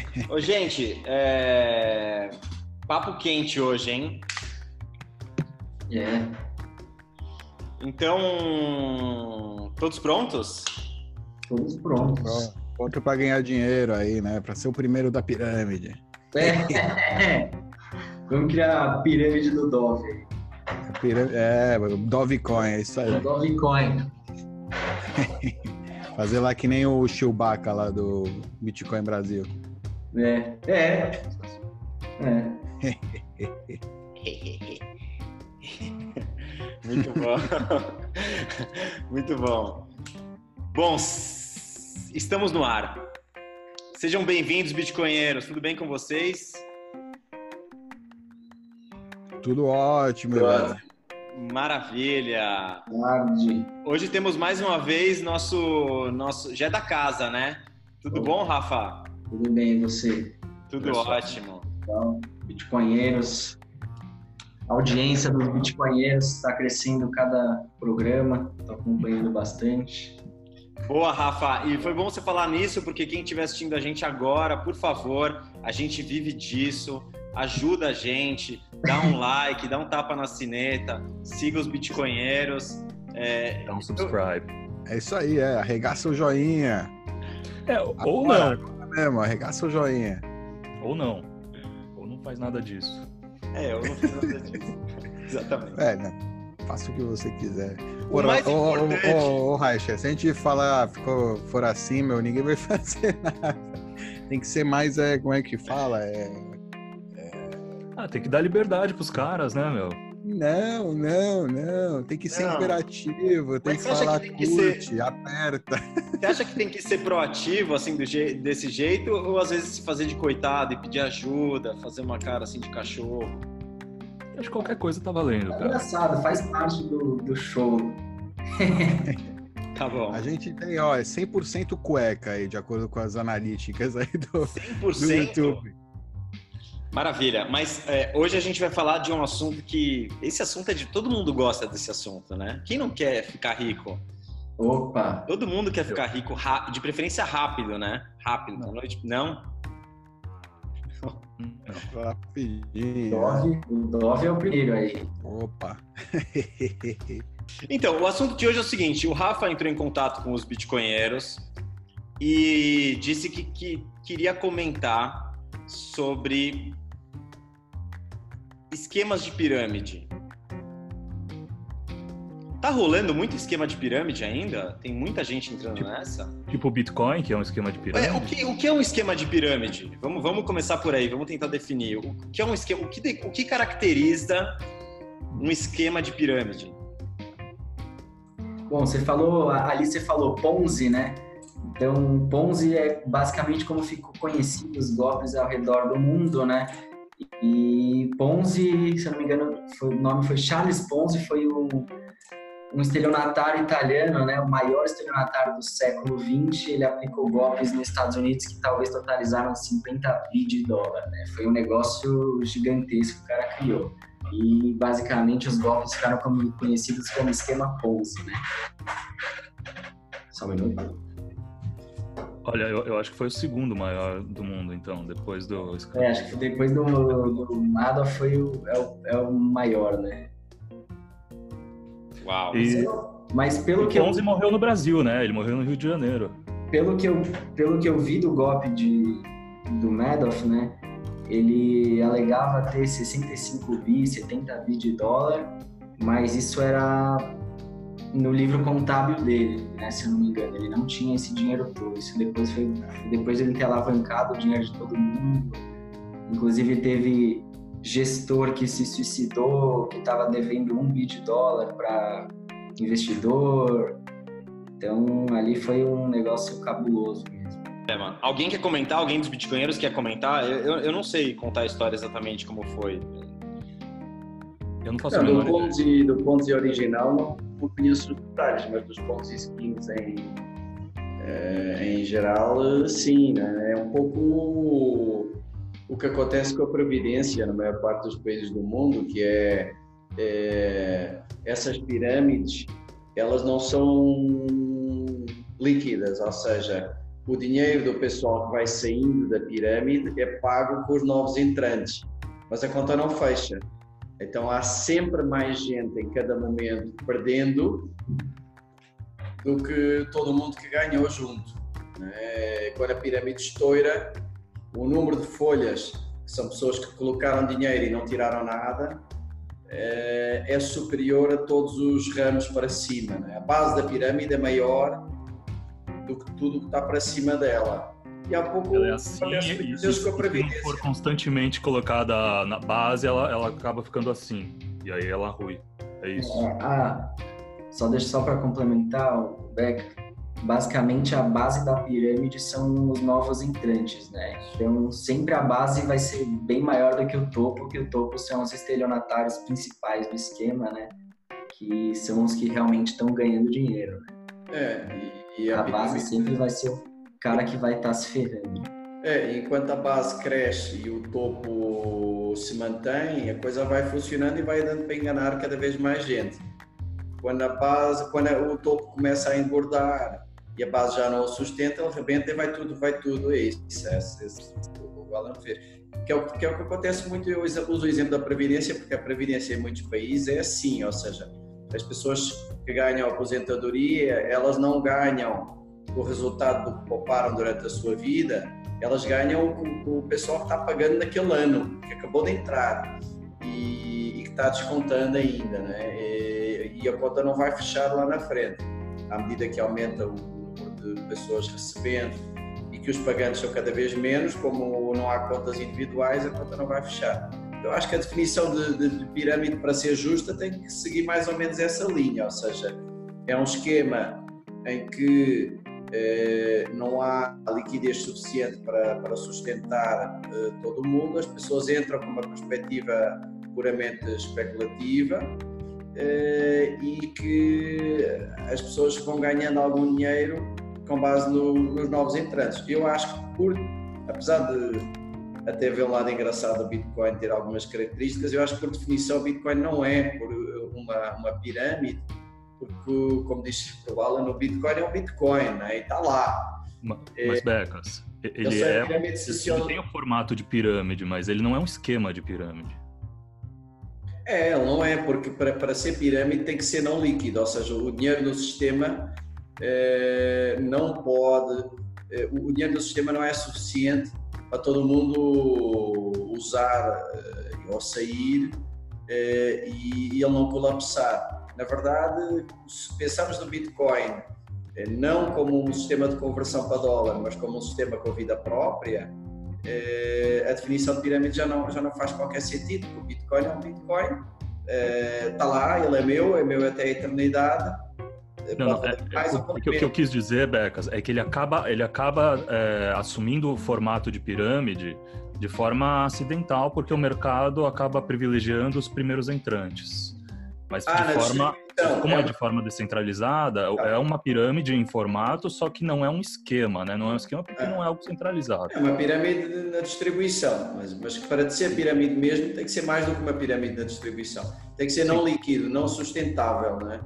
Ô, gente, é... papo quente hoje, hein? É. Então, todos prontos? Todos prontos. Pronto para ganhar dinheiro aí, né? Para ser o primeiro da pirâmide. É. Vamos criar a pirâmide do Dove. É, Dogecoin, é isso aí. Dogecoin. Fazer lá que nem o Chewbacca lá do Bitcoin Brasil. É, é. É. Muito bom. Muito bom. Bom, estamos no ar. Sejam bem-vindos, Bitcoinheiros. Tudo bem com vocês? Tudo ótimo, velho. Maravilha. Tarde. Hoje temos mais uma vez nosso nosso já é da casa, né? Tudo bom, Rafa? Tudo bem, e você? Tudo ótimo. Então, Bitcoinheiros, a audiência dos Bitcoinheiros está crescendo cada programa, estou acompanhando bastante. Boa, Rafa. E foi bom você falar nisso, porque quem estiver assistindo a gente agora, por favor, a gente vive disso. Ajuda a gente, dá um like, dá um tapa na cineta, siga os bitcoinheiros. É... Dá um subscribe. É isso aí, é. Arregaça o joinha. É, ou agora, não. Mesmo, arregaça o joinha. Ou não. Ou não faz nada disso. É, eu não fiz nada disso. Exatamente. É, né? Faça o que você quiser. O mais ô, importante... ô, ô, se a gente falar, ficou, for assim, meu, ninguém vai fazer nada. Tem que ser mais, é, como é que fala? É, é... Ah, tem que dar liberdade pros caras, né, meu? Não, não, não. Tem que ser não. imperativo, tem Mas que falar que tem curte, ser... aperta. Você acha que tem que ser proativo, assim, je... desse jeito? Ou às vezes se fazer de coitado e pedir ajuda, fazer uma cara assim de cachorro? Acho que qualquer coisa tá valendo, é engraçado, faz parte do, do show. Tá bom. A gente tem, ó, é 100% cueca aí, de acordo com as analíticas aí do, 100%? do YouTube. Maravilha, mas é, hoje a gente vai falar de um assunto que. Esse assunto é de. Todo mundo gosta desse assunto, né? Quem não quer ficar rico? Opa! Todo mundo quer ficar rico, de preferência rápido, né? Rápido, na noite. Não? Rapidinho. Dove, o Dove é o primeiro aí. Opa! então, o assunto de hoje é o seguinte: o Rafa entrou em contato com os bitcoinheiros e disse que, que queria comentar sobre esquemas de pirâmide. Tá rolando muito esquema de pirâmide ainda? Tem muita gente entrando tipo, nessa? Tipo o Bitcoin, que é um esquema de pirâmide? É, o, que, o que é um esquema de pirâmide? Vamos, vamos começar por aí, vamos tentar definir. O que é um esquema? O que, o que caracteriza um esquema de pirâmide? Bom, você falou, ali você falou Ponzi, né? Então, Ponzi é basicamente como ficou conhecido os golpes ao redor do mundo, né? E Ponzi, se eu não me engano, foi, o nome foi Charles Ponzi, foi o, um estelionatário italiano, né? O maior estelionatário do século XX. Ele aplicou golpes nos Estados Unidos que talvez totalizaram 50 bi de dólar, né? Foi um negócio gigantesco que o cara criou. E basicamente os golpes ficaram como, conhecidos como esquema Ponzi, né? Só um minuto. Olha, eu, eu, acho que foi o segundo maior do mundo, então, depois do. É, acho que depois do, do Nada foi o, é, o, é o maior, né? Uau! E, mas pelo e que Ponzi eu... morreu no Brasil, né? Ele morreu no Rio de Janeiro. Pelo que eu, pelo que eu vi do golpe de, do Madoff, né? Ele alegava ter 65 bi, 70 bi de dólar, mas isso era no livro contábil dele, né, se eu não me engano. Ele não tinha esse dinheiro todo. Isso depois foi depois ele ter alavancado o dinheiro de todo mundo. Inclusive teve gestor que se suicidou, que estava devendo um bi de dólar para investidor. Então ali foi um negócio cabuloso mesmo. É, mano. Alguém quer comentar? Alguém dos bitcoinheiros quer comentar? Eu, eu, eu não sei contar a história exatamente como foi. Eu não faço não, do Ponzi, do Ponzi original não, não conheço os detalhes, mas dos Ponzi schemes em, eh, em geral, sim, né? É um pouco o que acontece com a Previdência na maior parte dos países do mundo, que é, é essas pirâmides, elas não são líquidas, ou seja, o dinheiro do pessoal que vai saindo da pirâmide é pago os novos entrantes, mas a conta não fecha. Então há sempre mais gente em cada momento perdendo do que todo mundo que ganhou junto. Né? Quando a pirâmide estoura, o número de folhas, que são pessoas que colocaram dinheiro e não tiraram nada, eh, é superior a todos os ramos para cima. Né? A base da pirâmide é maior do que tudo que está para cima dela. E há pouco ela é assim, e se, se for constantemente colocada na base, ela, ela acaba ficando assim. E aí ela rui. É isso. É, ah, só deixa só para complementar, o Beck, basicamente a base da pirâmide são os novos entrantes, né? Então sempre a base vai ser bem maior do que o topo, porque o topo são os estelionatários principais do esquema, né? Que são os que realmente estão ganhando dinheiro. Né? É, e, e a, a base sempre vai ser o cara que vai estar tá se ferrando. É, enquanto a base cresce e o topo se mantém, a coisa vai funcionando e vai dando para enganar cada vez mais gente. Quando a base, quando o topo começa a engordar e a base já não o sustenta, ele rebenta e vai tudo, vai tudo. É isso, é, isso, o Alan fez. Que é, o, que é o que acontece muito, eu uso o exemplo da Previdência, porque a Previdência em muitos países é assim, ou seja, as pessoas que ganham aposentadoria, elas não ganham o resultado do que pouparam durante a sua vida, elas ganham o, o pessoal que está pagando naquele ano, que acabou de entrar e, e que está descontando ainda, né? E, e, a conta não vai fechar lá na frente. À medida que aumenta o número de pessoas recebendo e que os pagantes são cada vez menos, como não há contas individuais, a conta não vai fechar. Eu acho que a definição de, de, de pirâmide para ser justa tem que seguir mais ou menos essa linha, ou seja, é um esquema em que não há liquidez suficiente para, para sustentar eh, todo o mundo, as pessoas entram com uma perspectiva puramente especulativa eh, e que as pessoas vão ganhando algum dinheiro com base no, nos novos entrantes. Eu acho que, por, apesar de até ver um lado engraçado do Bitcoin ter algumas características, eu acho que, por definição, o Bitcoin não é por uma, uma pirâmide porque, como disse o Alan, o Bitcoin é um Bitcoin, né? E está lá. Mas, é, Becas, ele, é, ele tem o formato de pirâmide, mas ele não é um esquema de pirâmide. É, ele não é, porque para, ser pirâmide tem que ser não líquido, ou seja, o dinheiro no sistema é, não pode, é, o dinheiro no sistema não é suficiente para todo mundo usar é, ou sair é, e, e ele não colapsar. Na verdade, se pensarmos no Bitcoin eh, não como um sistema de conversão para dólar, mas como um sistema com vida própria, eh, a definição de pirâmide já não, já não faz qualquer sentido, porque o Bitcoin é um Bitcoin, está eh, lá, ele é meu, é meu até a eternidade. Não, não, é, é, o, o, que eu quis dizer, Becas, é que ele acaba, ele acaba é, assumindo o formato de pirâmide de forma acidental, porque o mercado acaba privilegiando os primeiros entrantes. Mas ah, de forma, como é, é de forma descentralizada, tá. é uma pirâmide em formato, só que não é um esquema, né? Não é um esquema porque é. não é algo centralizado. É uma pirâmide na distribuição, mas, mas para ser pirâmide mesmo tem que ser mais do que uma pirâmide na distribuição. Tem que ser Sim. não líquido, não sustentável, não é?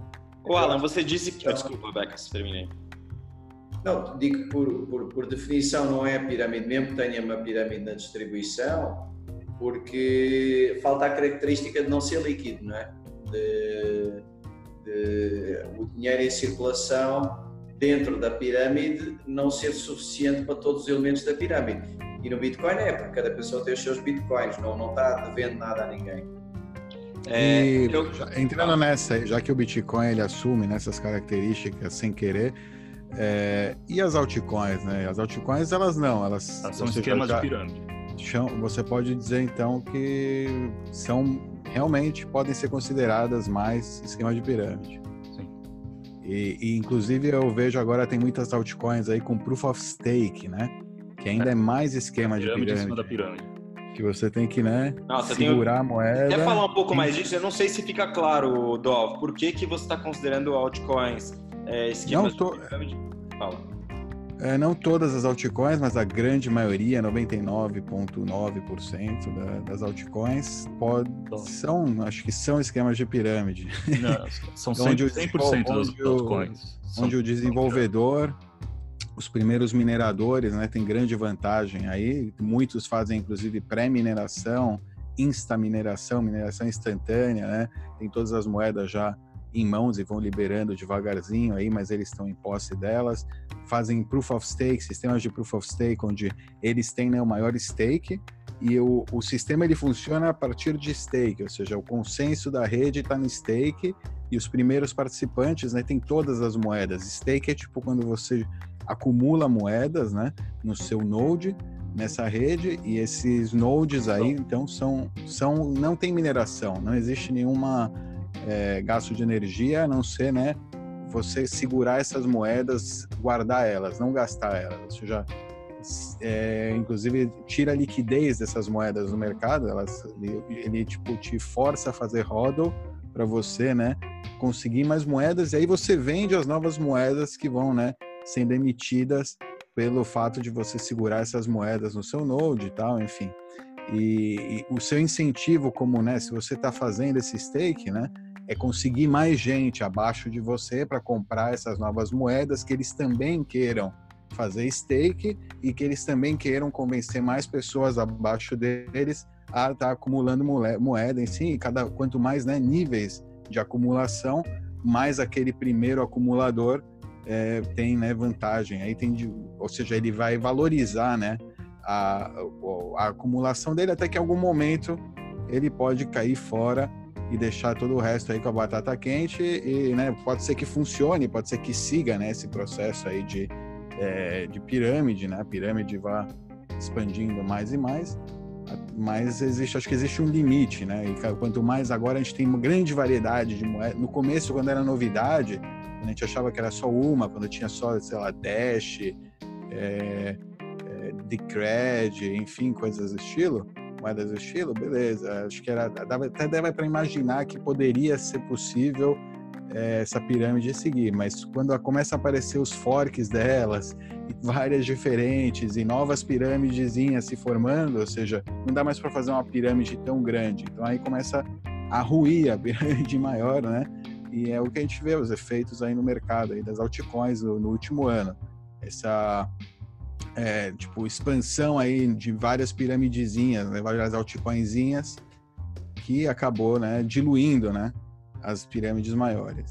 O Alan, você disse que... Oh, desculpa, Beca, se terminei. Não, digo que por, por, por definição não é pirâmide, mesmo que tenha uma pirâmide na distribuição, porque falta a característica de não ser líquido, não é? De, de, o dinheiro em circulação dentro da pirâmide não ser suficiente para todos os elementos da pirâmide. E no Bitcoin é, porque cada pessoa tem os seus Bitcoins, não, não está devendo nada a ninguém. É, e, eu... entrando nessa, já que o Bitcoin ele assume nessas características sem querer, é, e as altcoins, né? As altcoins elas não, elas, elas são esquemas já, de pirâmide. Você pode dizer então que são realmente podem ser consideradas mais esquema de pirâmide. Sim. E, e, inclusive eu vejo agora tem muitas altcoins aí com proof of stake, né? Que ainda é, é mais esquema de pirâmide. Em cima da pirâmide. Que você tem que, né, Nossa, segurar tenho... a moeda. Quer falar um pouco mais disso? Eu não sei se fica claro, Dov, por que, que você está considerando altcoins é, esquemas tô... de pirâmide? Fala. É, não todas as altcoins, mas a grande maioria, 99,9% da, das altcoins, pode, são, acho que são esquemas de pirâmide. Não, são 100%, 100 das altcoins. Onde o desenvolvedor os primeiros mineradores, né, tem grande vantagem aí. Muitos fazem inclusive pré-mineração, insta-mineração, mineração instantânea, né? Tem todas as moedas já em mãos e vão liberando devagarzinho aí, mas eles estão em posse delas. Fazem proof of stake, sistemas de proof of stake, onde eles têm né, o maior stake e o, o sistema ele funciona a partir de stake, ou seja, o consenso da rede está no stake e os primeiros participantes né, têm todas as moedas. Stake é tipo quando você acumula moedas né, no seu node nessa rede e esses nodes aí então são são não tem mineração não existe nenhuma é, gasto de energia, a não ser, né, você segurar essas moedas, guardar elas, não gastar elas. Ou seja, é, inclusive tira a liquidez dessas moedas no mercado, elas, ele, ele tipo te força a fazer hodl para você, né, conseguir mais moedas e aí você vende as novas moedas que vão, né, sendo emitidas pelo fato de você segurar essas moedas no seu node e tal, enfim. E, e o seu incentivo, como, né, se você está fazendo esse stake, né, é conseguir mais gente abaixo de você para comprar essas novas moedas que eles também queiram fazer stake e que eles também queiram convencer mais pessoas abaixo deles a estar tá acumulando moeda em si. Cada quanto mais né, níveis de acumulação, mais aquele primeiro acumulador é, tem né, vantagem. Aí tem, de, ou seja, ele vai valorizar né, a, a acumulação dele até que em algum momento ele pode cair fora e deixar todo o resto aí com a batata quente e né, pode ser que funcione, pode ser que siga né, esse processo aí de, é, de pirâmide, né? A pirâmide vá expandindo mais e mais, mas existe, acho que existe um limite, né? E quanto mais agora a gente tem uma grande variedade de moedas. No começo, quando era novidade, a gente achava que era só uma, quando tinha só, sei lá, Dash, é, é, Decred, enfim, coisas do estilo moedas do estilo, beleza. Acho que era dava, até dava para imaginar que poderia ser possível é, essa pirâmide seguir, mas quando começa a aparecer os forks delas, várias diferentes e novas pirâmidezinhas se formando, ou seja, não dá mais para fazer uma pirâmide tão grande. Então aí começa a ruir a pirâmide maior, né? E é o que a gente vê os efeitos aí no mercado aí das altcoins no, no último ano. Essa é, tipo, expansão aí de várias piramidezinhas, né, várias altcoinzinhas, que acabou, né, diluindo, né, as pirâmides maiores.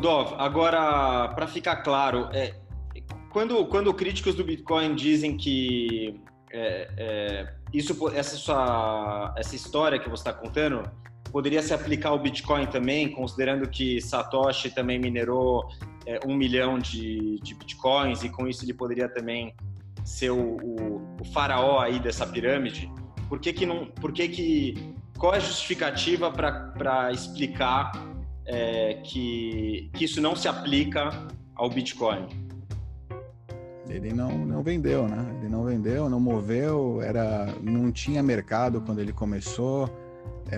Dov, agora, para ficar claro, é, quando, quando críticos do Bitcoin dizem que é, é, isso, essa, sua, essa história que você está contando poderia se aplicar ao Bitcoin também, considerando que Satoshi também minerou é, um milhão de, de, Bitcoins e com isso ele poderia também ser o, o, o faraó aí dessa pirâmide. Por que que não? Por que que? Qual é a justificativa para explicar é, que, que isso não se aplica ao Bitcoin? Ele não, não vendeu, né? Ele não vendeu, não moveu, era, não tinha mercado quando ele começou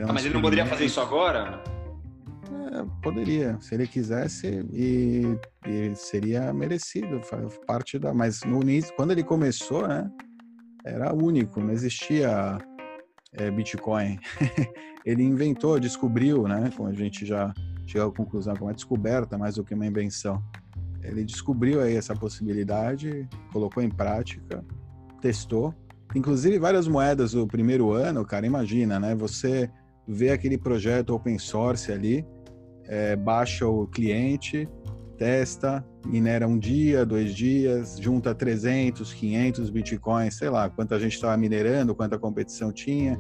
um ah, mas ele não poderia fazer isso agora? É, poderia, se ele quisesse, e, e, seria merecido, parte da. Mas no início, quando ele começou, né, era único, não existia é, Bitcoin. ele inventou, descobriu, né, como a gente já chegou à conclusão, como uma descoberta mais do que uma invenção. Ele descobriu aí essa possibilidade, colocou em prática, testou. Inclusive várias moedas do primeiro ano, cara, imagina, né? Você vê aquele projeto open source ali, é, baixa o cliente, testa, minera um dia, dois dias, junta 300, 500 bitcoins, sei lá, quanta gente estava minerando, quanta competição tinha.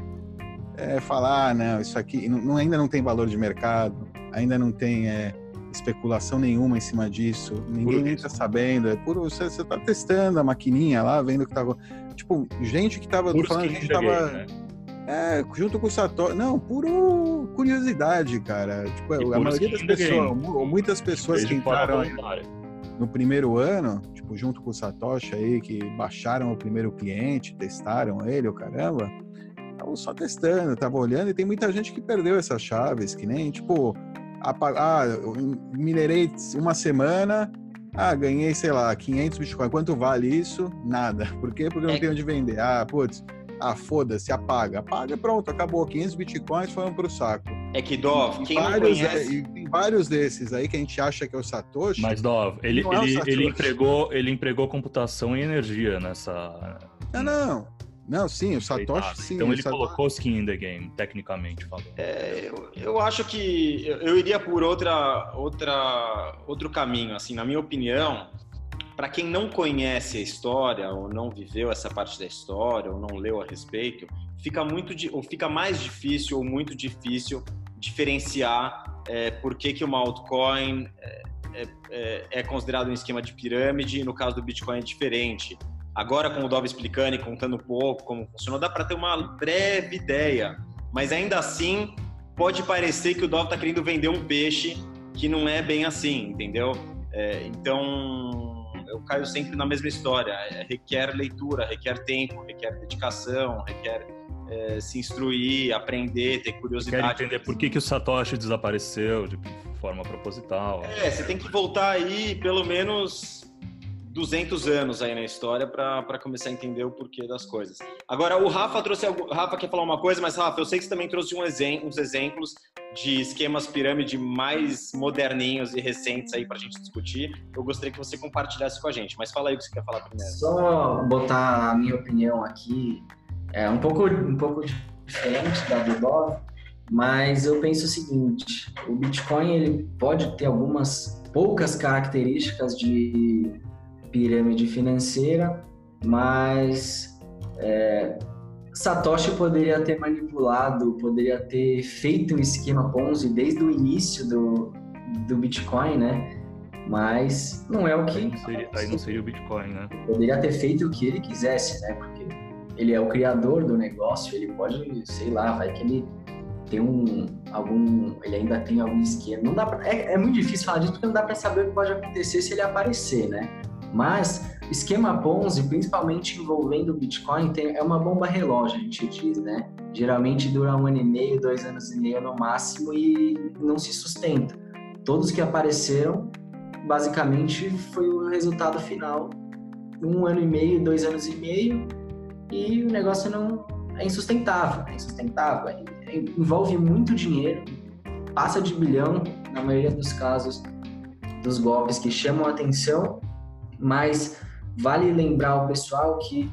É, falar, ah, não, isso aqui não, ainda não tem valor de mercado, ainda não tem é, especulação nenhuma em cima disso, ninguém está sabendo, é puro, você, está testando a maquininha lá, vendo que tava, tipo, gente que estava falando, a gente tava... Né? É, junto com o Satoshi. Não, puro curiosidade, cara. Tipo, a maioria das pessoas, ou muitas pessoas que entraram no primeiro ano, tipo, junto com o Satoshi aí, que baixaram o primeiro cliente, testaram ele, o caramba, estavam só testando, estavam olhando, e tem muita gente que perdeu essas chaves, que nem, tipo, ah, eu minerei uma semana, ah, ganhei, sei lá, 500 Bitcoin. Quanto vale isso? Nada. Por quê? Porque não é... tem onde vender. Ah, putz, ah, foda-se, apaga. Apaga, pronto, acabou. 500 bitcoins foram pro saco. É que, Dov, quem vários, não conhece... É, tem vários desses aí que a gente acha que é o Satoshi. Mas, Dov, ele, ele, é Satoshi. ele, empregou, ele empregou computação e energia nessa... Não, não. Não, sim, o Satoshi sim. Então ele Satoshi... colocou skin in the game, tecnicamente falando. É, eu, eu, acho que eu iria por outra, outra, outro caminho, assim, na minha opinião, para quem não conhece a história ou não viveu essa parte da história ou não leu a respeito, fica muito ou fica mais difícil ou muito difícil diferenciar é, por que, que uma altcoin é, é, é, considerado um esquema de pirâmide e no caso do Bitcoin é diferente. Agora, com o Dov explicando e contando um pouco como funcionou, dá para ter uma breve ideia. Mas ainda assim, pode parecer que o Dov está querendo vender um peixe que não é bem assim, entendeu? É, então, eu caio sempre na mesma história. É, requer leitura, requer tempo, requer dedicação, requer é, se instruir, aprender, ter curiosidade. Quer entender por que, que o Satoshi desapareceu de forma proposital. É, você tem que voltar aí pelo menos 200 anos aí na história para começar a entender o porquê das coisas. Agora, o Rafa trouxe. O Rafa quer falar uma coisa, mas Rafa, eu sei que você também trouxe um exemplo, uns exemplos de esquemas pirâmide mais moderninhos e recentes aí para a gente discutir. Eu gostaria que você compartilhasse com a gente, mas fala aí o que você quer falar primeiro. Só botar a minha opinião aqui, é um pouco, um pouco diferente da do Bob, mas eu penso o seguinte: o Bitcoin ele pode ter algumas poucas características de pirâmide financeira, mas é, Satoshi poderia ter manipulado, poderia ter feito um esquema Ponzi desde o início do, do Bitcoin, né? Mas não é o que. Aí não, seria, aí não seria o Bitcoin, né? Poderia ter feito o que ele quisesse, né? Porque ele é o criador do negócio, ele pode, sei lá, vai que ele tem um algum, ele ainda tem algum esquema. Não dá pra, é, é muito difícil falar disso porque não dá para saber o que pode acontecer se ele aparecer, né? Mas esquema Ponzi, principalmente envolvendo o Bitcoin, tem, é uma bomba relógio, a gente diz, né? Geralmente dura um ano e meio, dois anos e meio no máximo e não se sustenta. Todos que apareceram, basicamente, foi o resultado final. Um ano e meio, dois anos e meio, e o negócio não é insustentável. É insustentável. É, é, envolve muito dinheiro, passa de bilhão, na maioria dos casos, dos golpes que chamam a atenção mas vale lembrar ao pessoal que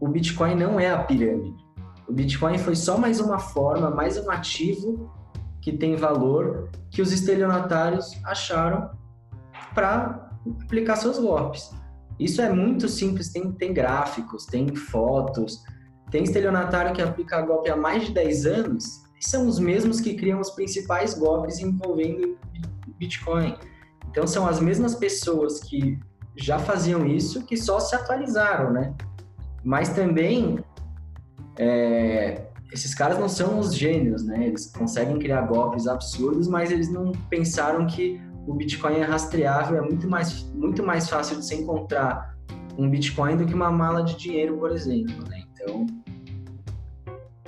o Bitcoin não é a pirâmide. O Bitcoin foi só mais uma forma, mais um ativo que tem valor que os estelionatários acharam para aplicar seus golpes. Isso é muito simples, tem, tem gráficos, tem fotos, tem estelionatário que aplica golpe há mais de 10 anos, e são os mesmos que criam os principais golpes envolvendo Bitcoin. Então são as mesmas pessoas que já faziam isso, que só se atualizaram, né? Mas também é, esses caras não são os gênios, né? Eles conseguem criar golpes absurdos, mas eles não pensaram que o Bitcoin é rastreável, é muito mais, muito mais fácil de se encontrar um Bitcoin do que uma mala de dinheiro, por exemplo, né? Então,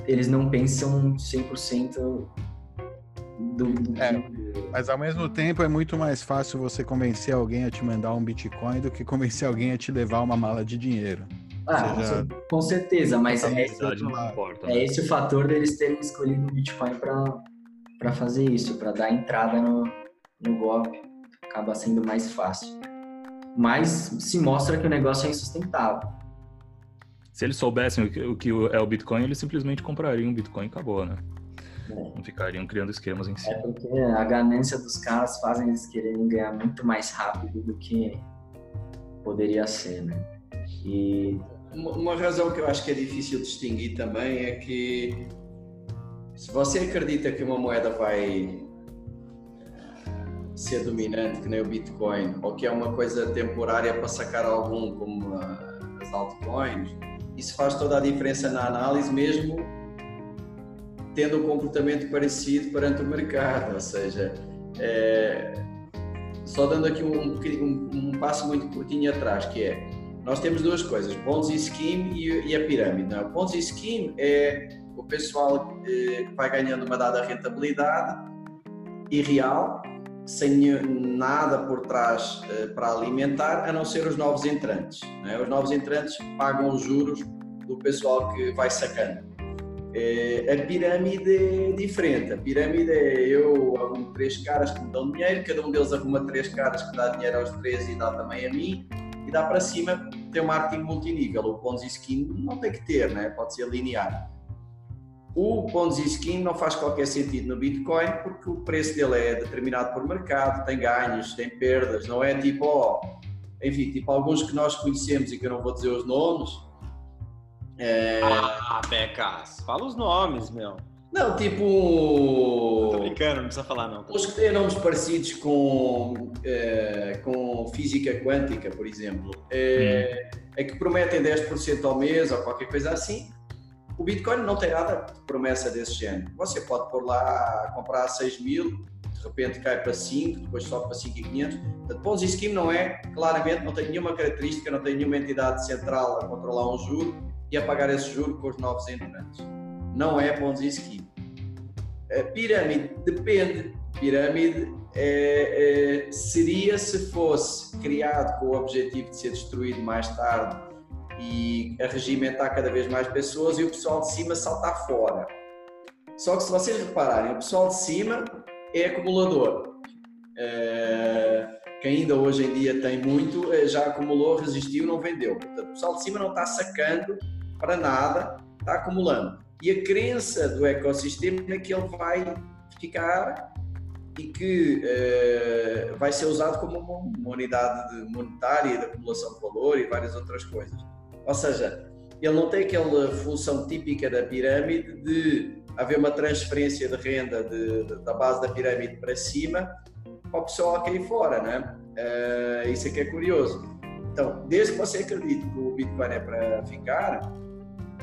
eles não pensam 100% do, do é, mas ao mesmo tempo é muito mais fácil você convencer alguém a te mandar um Bitcoin do que convencer alguém a te levar uma mala de dinheiro. Ah, seja, com certeza, mas é esse, importa, é né? esse o fator deles terem escolhido o Bitcoin para fazer isso, para dar entrada no, no golpe. Acaba sendo mais fácil. Mas se mostra que o negócio é insustentável. Se eles soubessem o que é o Bitcoin, eles simplesmente comprariam um Bitcoin e acabou, né? É. Não ficariam criando esquemas em si. É porque a ganância dos caras fazem eles quererem ganhar muito mais rápido do que poderia ser, né? E uma razão que eu acho que é difícil distinguir também é que se você acredita que uma moeda vai ser dominante, que nem o Bitcoin, ou que é uma coisa temporária para sacar algum, como as altcoins, isso faz toda a diferença na análise, mesmo tendo um comportamento parecido perante o mercado, ou seja, é, só dando aqui um, um, um, passo muito curtinho atrás, que é, nós temos duas coisas, Ponzi Scheme e, e a pirâmide. Não? É? O Ponzi Scheme é o pessoal eh, que vai ganhando uma dada rentabilidade irreal, sem nada por trás eh, para alimentar, a não ser os novos entrantes. É? Os novos entrantes pagam os juros do pessoal que vai sacando. É, a pirâmide é diferente. A pirâmide é eu arrumo três caras que me dão dinheiro, cada um deles arruma três caras que dá dinheiro aos três e dá também a mim, e dá para cima tem um marketing multinível. O Ponzi Scheme não tem que ter, né? pode ser linear. O Ponzi Scheme não faz qualquer sentido no Bitcoin porque o preço dele é determinado por mercado, tem ganhos, tem perdas, não é tipo, oh, enfim, tipo alguns que nós conhecemos e que eu não vou dizer os nomes, é... Ah, Becas, fala os nomes, meu. Não, tipo. Tô brincando, não precisa falar, não. Os que têm nomes parecidos com, é, com física quântica, por exemplo, é, hum. é que prometem 10% ao mês ou qualquer coisa assim. O Bitcoin não tem nada de promessa desse género. Você pode pôr lá, comprar 6 mil, de repente cai para 5, depois sobe para 5,500. Portanto, Ponzi Scheme não é, claramente, não tem nenhuma característica, não tem nenhuma entidade central a controlar um juro e a pagar esse juro com os novos entrantes. Não é Ponzi Scheme. A pirâmide depende. Pirâmide é, é, seria se fosse criado com o objetivo de ser destruído mais tarde e arregimentar cada vez mais pessoas e o pessoal de cima saltar fora. Só que se vocês repararem, o pessoal de cima é acumulador. É, que ainda hoje em dia tem muito, é, já acumulou, resistiu, não vendeu. Portanto, o pessoal de cima não está sacando para nada, está acumulando. E a crença do ecossistema é que ele vai ficar e que uh, vai ser usado como uma, unidade monetária de acumulação de valor e várias outras coisas. Ou seja, ele não tem aquela função típica da pirâmide de haver uma transferência de renda de, de, da base da pirâmide para cima para o pessoal cair fora, né? Uh, isso é que é curioso. Então, desde que você acredite que o Bitcoin é para ficar,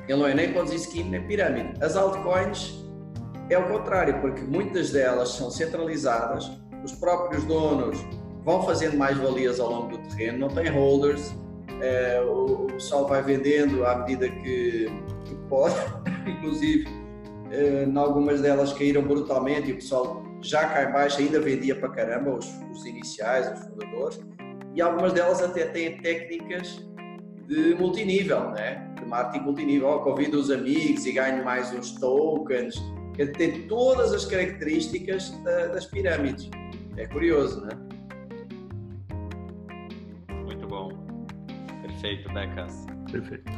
ele não é nem Ponzi Scheme nem pirâmide. As altcoins é o contrário, porque muitas delas são centralizadas, os próprios donos vão fazendo mais valias ao longo do terreno, não tem holders, é, o, pessoal vai vendendo à medida que, que pode, inclusive é, em algumas delas caíram brutalmente e o pessoal já cá embaixo ainda vendia para caramba, os, os iniciais, os fundadores, e algumas delas até têm técnicas de multinível, né? De marketing multinível. Oh, convido os amigos e ganho mais uns tokens. Ele tem todas as características da, das pirâmides. É curioso, né? Muito bom. Perfeito, Becas. Perfeito.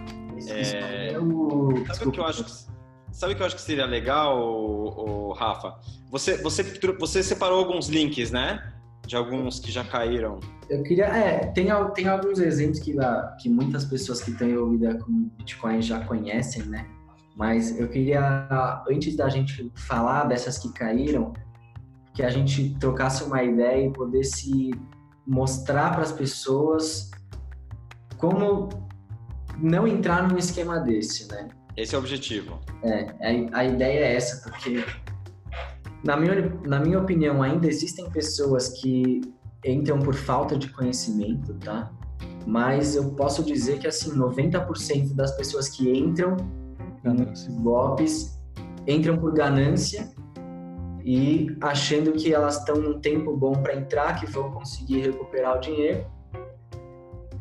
É... Sabe o que eu acho que Sabe o que eu acho que seria legal, o, o Rafa? Você, você, você separou alguns links, né? De alguns que já caíram? Eu queria, é, tem, tem alguns exemplos que, que muitas pessoas que estão envolvidas com Bitcoin já conhecem, né? Mas eu queria, antes da gente falar dessas que caíram, que a gente trocasse uma ideia e pudesse mostrar para as pessoas como não entrar num esquema desse, né? Esse é o objetivo. É, a, a ideia é essa, porque na minha, na minha opinião, ainda existem pessoas que entram por falta de conhecimento, tá? Mas eu posso dizer que, assim, 90% das pessoas que entram nos golpes entram por ganância e achando que elas estão num tempo bom para entrar, que vão conseguir recuperar o dinheiro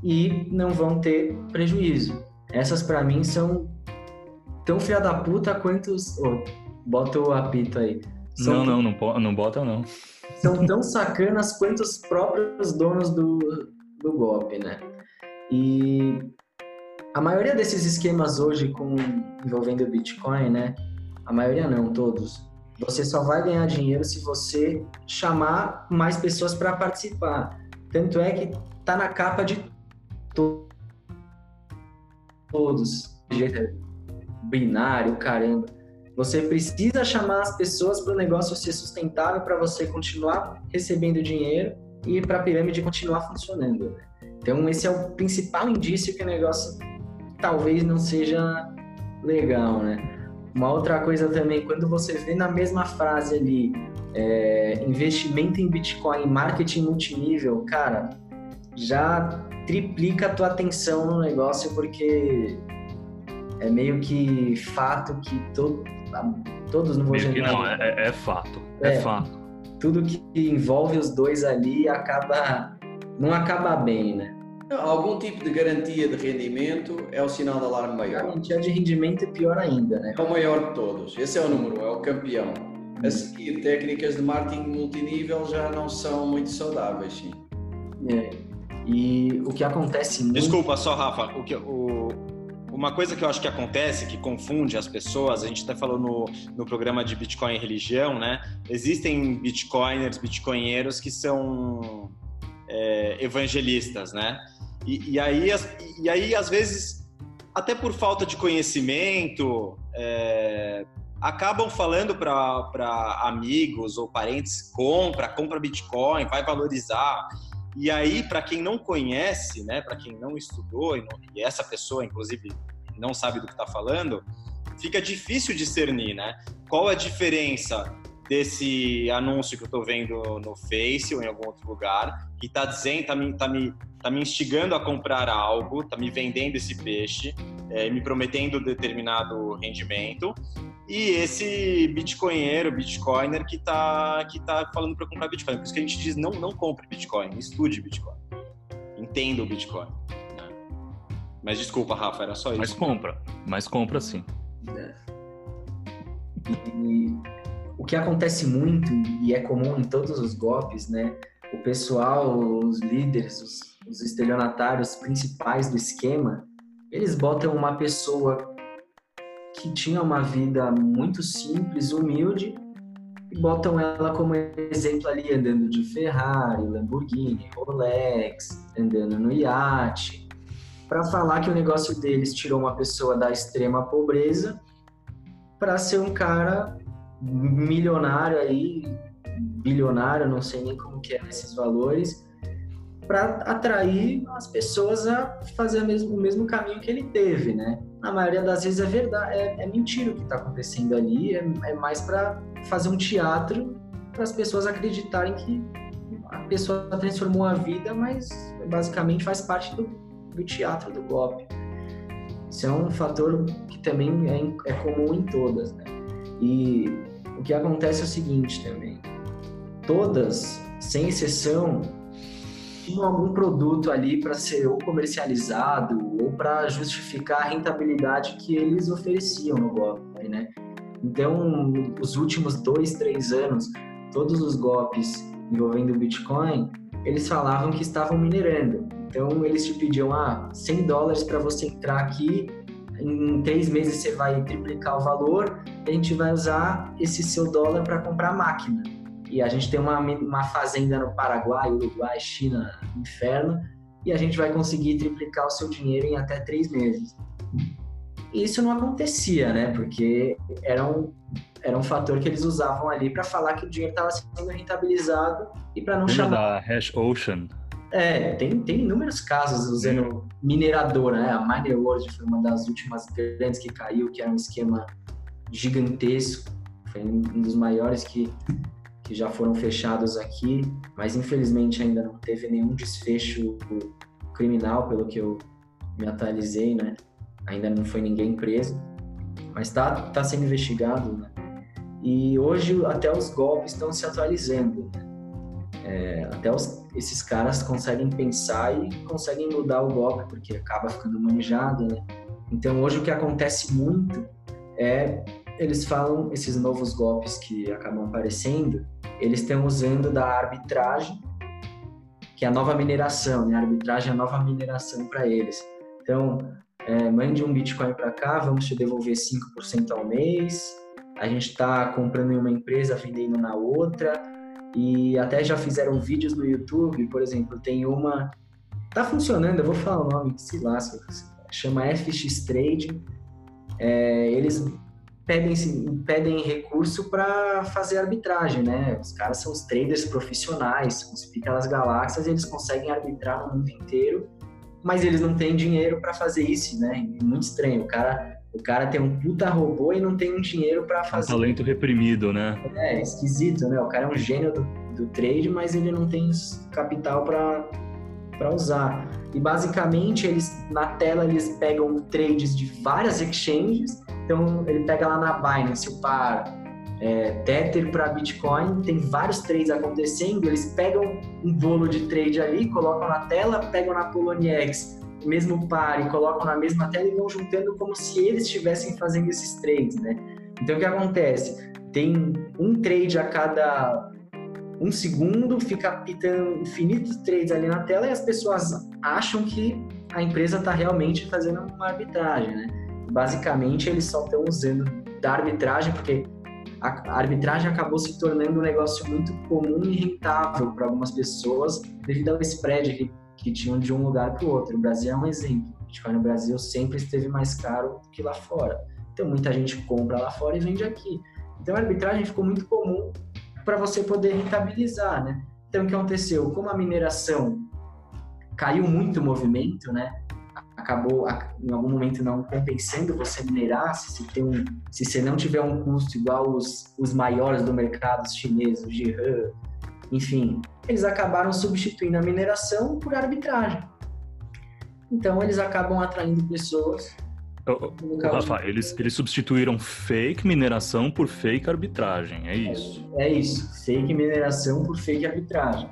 e não vão ter prejuízo. Essas, para mim, são tão filha da puta quanto os... Oh, bota o apito aí não, não, não, não bota não. São tão sacanas quanto os próprios donos do, do golpe, né? E a maioria desses esquemas hoje com envolvendo o Bitcoin, né? A maioria não, todos. Você só vai ganhar dinheiro se você chamar mais pessoas para participar. Tanto é que tá na capa de to todos. Binário, caramba. Você precisa chamar as pessoas para o negócio ser sustentável para você continuar recebendo dinheiro e para a pirâmide continuar funcionando. Né? Então, esse é o principal indício que o negócio talvez não seja legal, né? Uma outra coisa também, quando você vê na mesma frase ali, é, investimento em Bitcoin, marketing multinível, cara, já triplica a tua atenção no negócio, porque é meio que fato que todo, todos não vou Meio que não, é, é, é fato. É, é, fato. Tudo que envolve os dois ali acaba. não acaba bem, né? Algum tipo de garantia de rendimento é o sinal de alarme maior. Garantia de rendimento é pior ainda, né? É o maior de todos. Esse é o número, é o campeão. A seguir, técnicas de marketing multinível já não são muito saudáveis, sim. É. E o que acontece muito... Desculpa só, Rafa. O que, o, uma coisa que eu acho que acontece, que confunde as pessoas, a gente até falou no, no programa de Bitcoin e religião, né? Existem bitcoiners, bitcoinheiros que são é, evangelistas, né? E, e, aí, e aí, às vezes, até por falta de conhecimento, é, acabam falando para amigos ou parentes: compra, compra Bitcoin, vai valorizar. E aí, para quem não conhece, né, para quem não estudou, e, não, e, essa pessoa, inclusive, não sabe do que está falando, fica difícil discernir, né? Qual a diferença desse anúncio que eu estou vendo no Face ou em algum outro lugar, que está dizendo, está me, tá me, tá me instigando a comprar algo, está me vendendo esse peixe, é, me prometendo determinado rendimento, e esse bitcoinheiro, bitcoiner que está que tá falando para comprar Bitcoin. Por isso que a gente diz não, não compre Bitcoin, estude Bitcoin. Entenda o Bitcoin. Né? Mas desculpa, Rafa, era só isso. Mas compra, mas compra sim. É. E o que acontece muito e é comum em todos os golpes, né? O pessoal, os líderes, os, os estelionatários principais do esquema, eles botam uma pessoa que tinha uma vida muito simples, humilde, e botam ela como exemplo ali andando de Ferrari, Lamborghini, Rolex, andando no iate, para falar que o negócio deles tirou uma pessoa da extrema pobreza para ser um cara milionário aí, bilionário, não sei nem como que é esses valores, para atrair as pessoas a fazer mesmo, o mesmo caminho que ele teve, né? Na maioria das vezes é verdade, é, é mentira o que está acontecendo ali, é, é mais para fazer um teatro para as pessoas acreditarem que a pessoa transformou a vida, mas basicamente faz parte do, do teatro do golpe. Isso é um fator que também é, é comum em todas, né? E o que acontece é o seguinte também: todas, sem exceção, tinham algum produto ali para ser ou comercializado ou para justificar a rentabilidade que eles ofereciam no golpe, né? Então, os últimos dois, três anos, todos os golpes envolvendo o Bitcoin, eles falavam que estavam minerando. Então, eles te pediam, ah, 100 dólares para você entrar aqui em três meses você vai triplicar o valor, a gente vai usar esse seu dólar para comprar máquina. E a gente tem uma, uma fazenda no Paraguai, Uruguai, China, inferno, e a gente vai conseguir triplicar o seu dinheiro em até três meses. E isso não acontecia, né? Porque era um, era um fator que eles usavam ali para falar que o dinheiro estava sendo rentabilizado e para não Lembra chamar. da Hash Ocean? É, tem, tem inúmeros casos usando mineradora, né? A Miner World foi uma das últimas grandes que caiu, que era um esquema gigantesco, foi um dos maiores que, que já foram fechados aqui, mas infelizmente ainda não teve nenhum desfecho criminal, pelo que eu me atualizei, né? Ainda não foi ninguém preso, mas está tá sendo investigado, né? E hoje até os golpes estão se atualizando, né? É, até os, esses caras conseguem pensar e conseguem mudar o golpe, porque acaba ficando manjado, né? Então hoje o que acontece muito é eles falam esses novos golpes que acabam aparecendo, eles estão usando da arbitragem, que é a nova mineração, né? A arbitragem é a nova mineração para eles. Então, é, mande um Bitcoin para cá, vamos te devolver 5% ao mês. A gente está comprando em uma empresa, vendendo na outra e até já fizeram vídeos no YouTube, por exemplo, tem uma. Tá funcionando, eu vou falar o nome, se lasca, chama FX Trade. É, eles pedem, pedem recurso para fazer arbitragem, né? Os caras são os traders profissionais, pica das galáxias, eles conseguem arbitrar no mundo inteiro, mas eles não têm dinheiro para fazer isso, né? É muito estranho. O cara o cara tem um puta robô e não tem um dinheiro para fazer. Um talento reprimido, né? É, esquisito, né? O cara é um gênio do, do trade, mas ele não tem capital para usar. E basicamente, eles na tela eles pegam trades de várias exchanges. Então, ele pega lá na Binance o par é, Tether para Bitcoin, tem vários trades acontecendo, eles pegam um bolo de trade ali, colocam na tela, pegam na Poloniex mesmo par e colocam na mesma tela e vão juntando como se eles estivessem fazendo esses trades, né? Então o que acontece? Tem um trade a cada um segundo, fica pitando infinitos trades ali na tela e as pessoas acham que a empresa está realmente fazendo uma arbitragem, né? Basicamente eles só estão usando da arbitragem porque a arbitragem acabou se tornando um negócio muito comum e rentável para algumas pessoas devido ao spread que, que tinham de um lugar para o outro. O Brasil é um exemplo. O Bitcoin no Brasil sempre esteve mais caro que lá fora. Então muita gente compra lá fora e vende aqui. Então a arbitragem ficou muito comum para você poder rentabilizar, né? Então o que aconteceu? Como a mineração caiu muito o movimento, né? acabou em algum momento não compensando você minerar, se tem um, se você não tiver um custo igual os, os maiores do mercado, os chineses, o Jihan, enfim, eles acabaram substituindo a mineração por arbitragem. Então eles acabam atraindo pessoas. Rafa, eles, eles substituíram fake mineração por fake arbitragem, é isso? É, é isso, fake mineração por fake arbitragem.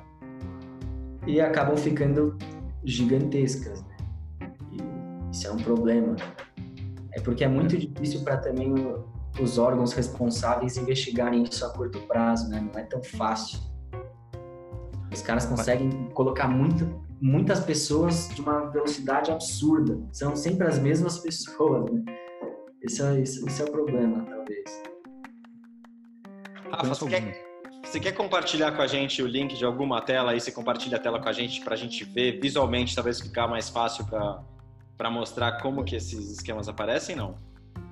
E acabam ficando gigantescas. Isso é um problema. É porque é muito difícil para também os órgãos responsáveis investigarem isso a curto prazo, né? Não é tão fácil. Os caras conseguem colocar muito, muitas pessoas de uma velocidade absurda. São sempre as mesmas pessoas, né? Esse é, esse, esse é o problema, talvez. Rafa, você quer, você quer compartilhar com a gente o link de alguma tela aí? Você compartilha a tela com a gente para a gente ver visualmente, talvez ficar mais fácil para para mostrar como que esses esquemas aparecem, não?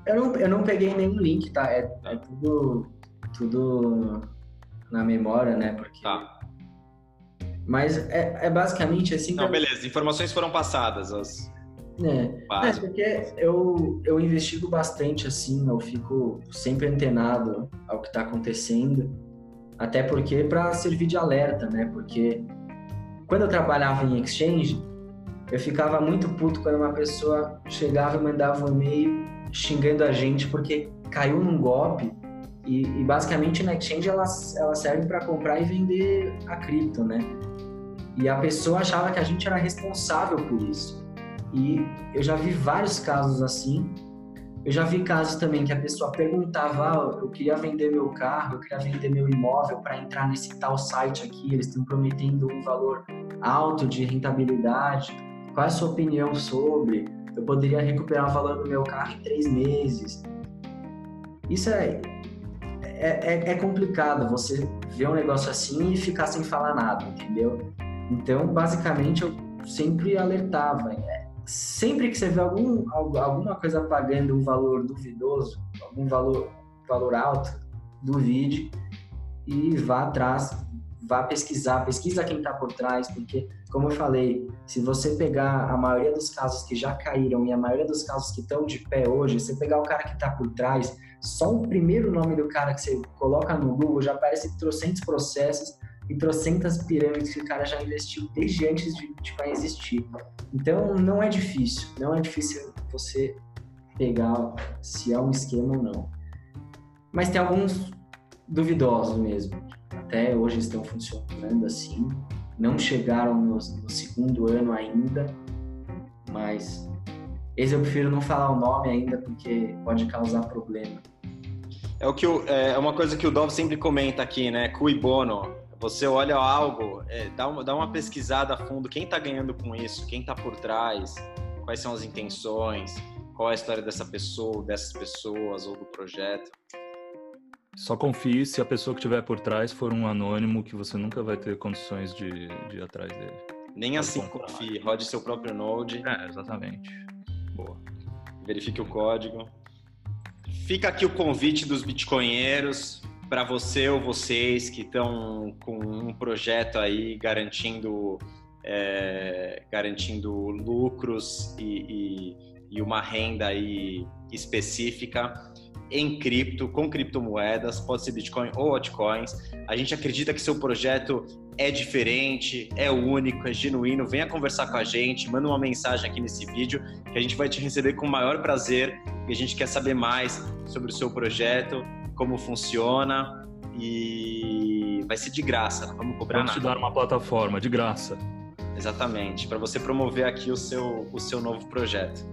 Eu não, eu não peguei nenhum link, tá? É, é tudo, tudo na memória, né? Porque... Tá. Mas é, é basicamente assim... Não, beleza. Informações foram passadas. As... É, é, porque eu, eu investigo bastante, assim, eu fico sempre antenado ao que está acontecendo, até porque para servir de alerta, né? Porque quando eu trabalhava em exchange, eu ficava muito puto quando uma pessoa chegava e mandava um e-mail xingando a gente porque caiu num golpe e, e basicamente na exchange ela, ela serve para comprar e vender a cripto, né? E a pessoa achava que a gente era responsável por isso. E eu já vi vários casos assim. Eu já vi casos também que a pessoa perguntava: ah, eu queria vender meu carro, eu queria vender meu imóvel para entrar nesse tal site aqui, eles estão prometendo um valor alto de rentabilidade qual é a sua opinião sobre? Eu poderia recuperar o valor do meu carro em três meses. Isso é, é, é, é complicado você ver um negócio assim e ficar sem falar nada, entendeu? Então, basicamente, eu sempre alertava. É, sempre que você vê algum, alguma coisa pagando um valor duvidoso, algum valor, valor alto, duvide e vá atrás, vá pesquisar, pesquisa quem está por trás, porque, como eu falei, se você pegar a maioria dos casos que já caíram e a maioria dos casos que estão de pé hoje, você pegar o cara que está por trás, só o primeiro nome do cara que você coloca no Google já aparece trocentos processos e trocentas pirâmides que o cara já investiu desde antes de Bitcoin existir. Então, não é difícil, não é difícil você pegar se é um esquema ou não. Mas tem alguns duvidosos mesmo até hoje estão funcionando assim. Não chegaram no, no segundo ano ainda, mas esse eu prefiro não falar o nome ainda porque pode causar problema. É o que o, é uma coisa que o Dov sempre comenta aqui, né? Cui bono. Você olha algo, é, dá, uma, dá uma pesquisada a fundo. Quem está ganhando com isso? Quem está por trás? Quais são as intenções? Qual é a história dessa pessoa, dessas pessoas ou do projeto? Só confie se a pessoa que estiver por trás for um anônimo que você nunca vai ter condições de, de ir atrás dele. Nem Pode assim confie, rode seu próprio Node. É, exatamente. Verifique o código. Fica aqui o convite dos bitcoinheiros para você ou vocês que estão com um projeto aí garantindo, é, garantindo lucros e, e, e uma renda aí específica em cripto, com criptomoedas, pode ser Bitcoin ou altcoins. A gente acredita que seu projeto é diferente, é único, é genuíno. Venha conversar com a gente, manda uma mensagem aqui nesse vídeo que a gente vai te receber com o maior prazer e a gente quer saber mais sobre o seu projeto como funciona e vai ser de graça, não vamos cobrar Vamos nada. te dar uma plataforma de graça. Exatamente, para você promover aqui o seu, o seu novo projeto.